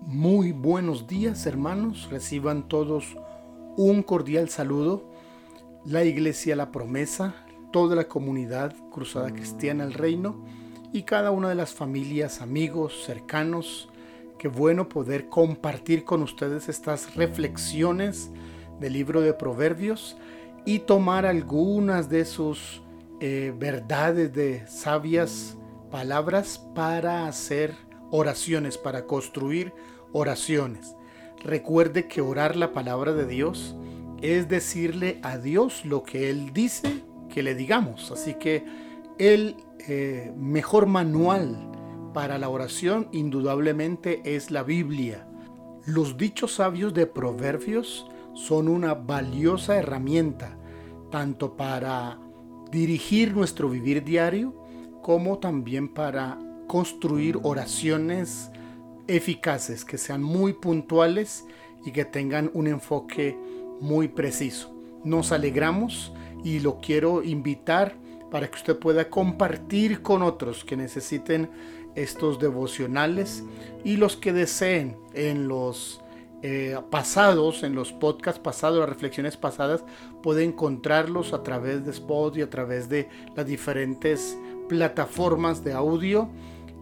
Muy buenos días hermanos, reciban todos un cordial saludo. La Iglesia La Promesa, toda la comunidad Cruzada Cristiana el Reino y cada una de las familias, amigos, cercanos. Qué bueno poder compartir con ustedes estas reflexiones del libro de Proverbios y tomar algunas de sus eh, verdades de sabias palabras para hacer oraciones, para construir oraciones. Recuerde que orar la palabra de Dios es decirle a Dios lo que Él dice que le digamos. Así que el eh, mejor manual para la oración indudablemente es la Biblia. Los dichos sabios de Proverbios son una valiosa herramienta tanto para dirigir nuestro vivir diario como también para construir oraciones eficaces, que sean muy puntuales y que tengan un enfoque muy preciso. Nos alegramos y lo quiero invitar para que usted pueda compartir con otros que necesiten estos devocionales y los que deseen en los eh, pasados, en los podcasts pasados, las reflexiones pasadas, puede encontrarlos a través de Spot y a través de las diferentes plataformas de audio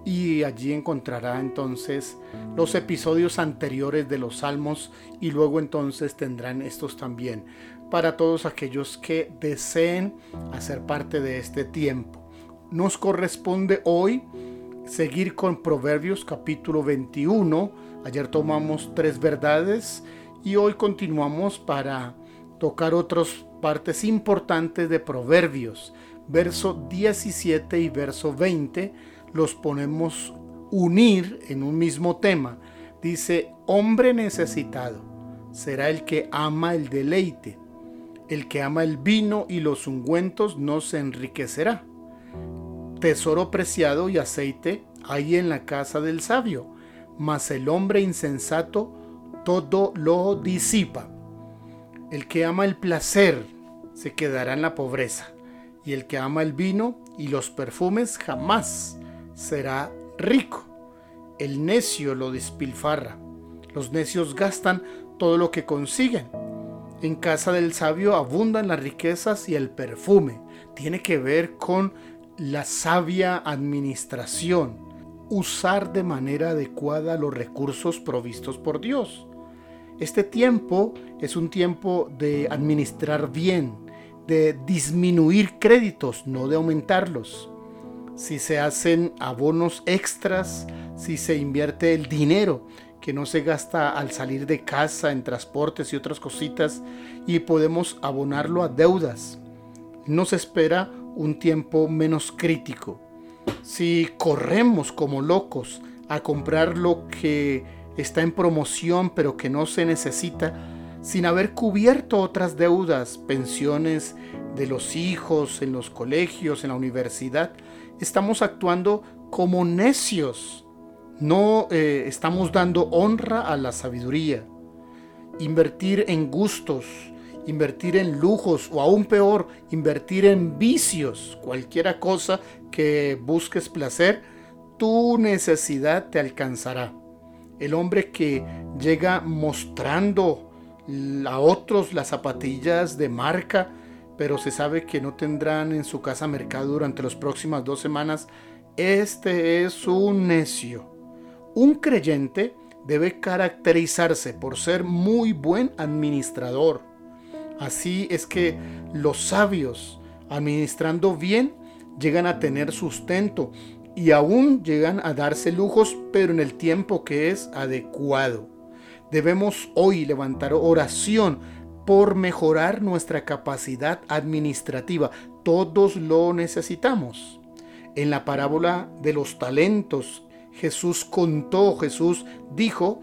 y allí encontrará entonces los episodios anteriores de los salmos y luego entonces tendrán estos también para todos aquellos que deseen hacer parte de este tiempo. Nos corresponde hoy seguir con Proverbios capítulo 21. Ayer tomamos tres verdades y hoy continuamos para tocar otras partes importantes de Proverbios. Verso 17 y verso 20 los ponemos unir en un mismo tema. Dice, hombre necesitado será el que ama el deleite. El que ama el vino y los ungüentos no se enriquecerá. Tesoro preciado y aceite hay en la casa del sabio, mas el hombre insensato todo lo disipa. El que ama el placer se quedará en la pobreza, y el que ama el vino y los perfumes jamás será rico. El necio lo despilfarra. Los necios gastan todo lo que consiguen. En casa del sabio abundan las riquezas y el perfume. Tiene que ver con la sabia administración. Usar de manera adecuada los recursos provistos por Dios. Este tiempo es un tiempo de administrar bien, de disminuir créditos, no de aumentarlos si se hacen abonos extras, si se invierte el dinero que no se gasta al salir de casa en transportes y otras cositas y podemos abonarlo a deudas. Nos espera un tiempo menos crítico. Si corremos como locos a comprar lo que está en promoción pero que no se necesita, sin haber cubierto otras deudas, pensiones de los hijos en los colegios, en la universidad, estamos actuando como necios. No eh, estamos dando honra a la sabiduría. Invertir en gustos, invertir en lujos o aún peor, invertir en vicios, cualquiera cosa que busques placer, tu necesidad te alcanzará. El hombre que llega mostrando a otros las zapatillas de marca, pero se sabe que no tendrán en su casa mercado durante las próximas dos semanas, este es un necio. Un creyente debe caracterizarse por ser muy buen administrador. Así es que los sabios, administrando bien, llegan a tener sustento y aún llegan a darse lujos, pero en el tiempo que es adecuado. Debemos hoy levantar oración por mejorar nuestra capacidad administrativa. Todos lo necesitamos. En la parábola de los talentos, Jesús contó, Jesús dijo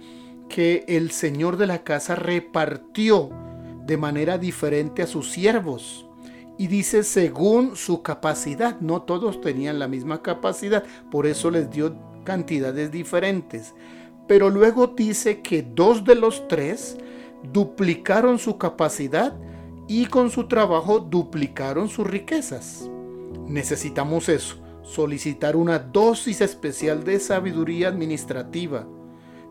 que el Señor de la casa repartió de manera diferente a sus siervos. Y dice según su capacidad. No todos tenían la misma capacidad, por eso les dio cantidades diferentes. Pero luego dice que dos de los tres duplicaron su capacidad y con su trabajo duplicaron sus riquezas. Necesitamos eso, solicitar una dosis especial de sabiduría administrativa.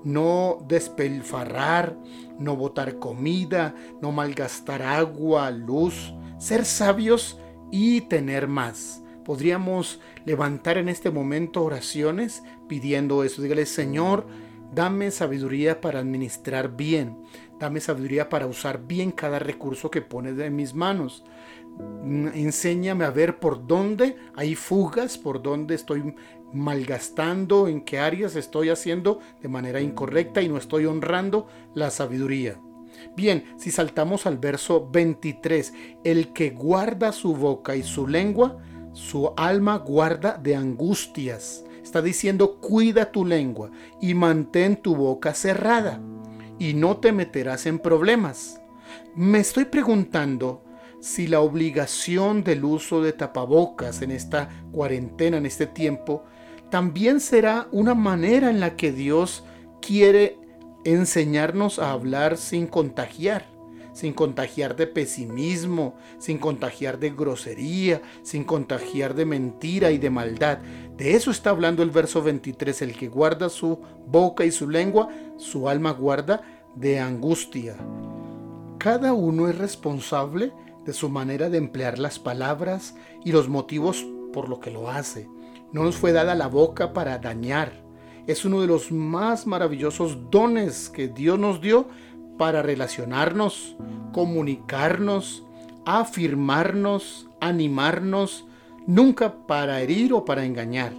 no despilfarrar, no botar comida, no malgastar agua, luz, ser sabios y tener más. Podríamos levantar en este momento oraciones pidiendo eso. Dígale, Señor, dame sabiduría para administrar bien. Dame sabiduría para usar bien cada recurso que pones en mis manos. Enséñame a ver por dónde hay fugas, por dónde estoy malgastando, en qué áreas estoy haciendo de manera incorrecta y no estoy honrando la sabiduría. Bien, si saltamos al verso 23, el que guarda su boca y su lengua, su alma guarda de angustias. Está diciendo, cuida tu lengua y mantén tu boca cerrada y no te meterás en problemas. Me estoy preguntando si la obligación del uso de tapabocas en esta cuarentena, en este tiempo, también será una manera en la que Dios quiere enseñarnos a hablar sin contagiar, sin contagiar de pesimismo, sin contagiar de grosería, sin contagiar de mentira y de maldad. De eso está hablando el verso 23, el que guarda su boca y su lengua, su alma guarda de angustia. Cada uno es responsable de su manera de emplear las palabras y los motivos por lo que lo hace. No nos fue dada la boca para dañar. Es uno de los más maravillosos dones que Dios nos dio para relacionarnos, comunicarnos, afirmarnos, animarnos, nunca para herir o para engañar.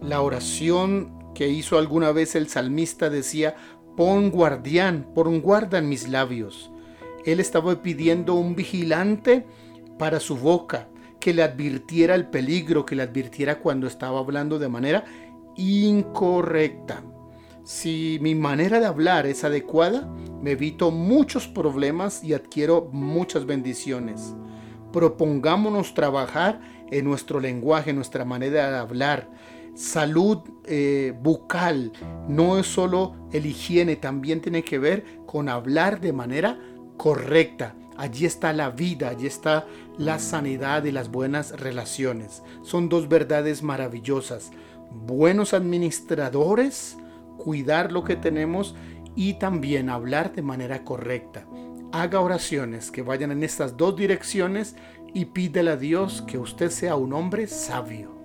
La oración que hizo alguna vez el salmista decía, pon guardián, pon guarda en mis labios. Él estaba pidiendo un vigilante para su boca, que le advirtiera el peligro, que le advirtiera cuando estaba hablando de manera incorrecta. Si mi manera de hablar es adecuada, me evito muchos problemas y adquiero muchas bendiciones. Propongámonos trabajar en nuestro lenguaje, en nuestra manera de hablar. Salud eh, bucal no es solo el higiene, también tiene que ver con hablar de manera correcta. Allí está la vida, allí está la sanidad y las buenas relaciones. Son dos verdades maravillosas. Buenos administradores, cuidar lo que tenemos y también hablar de manera correcta. Haga oraciones que vayan en estas dos direcciones y pídele a Dios que usted sea un hombre sabio.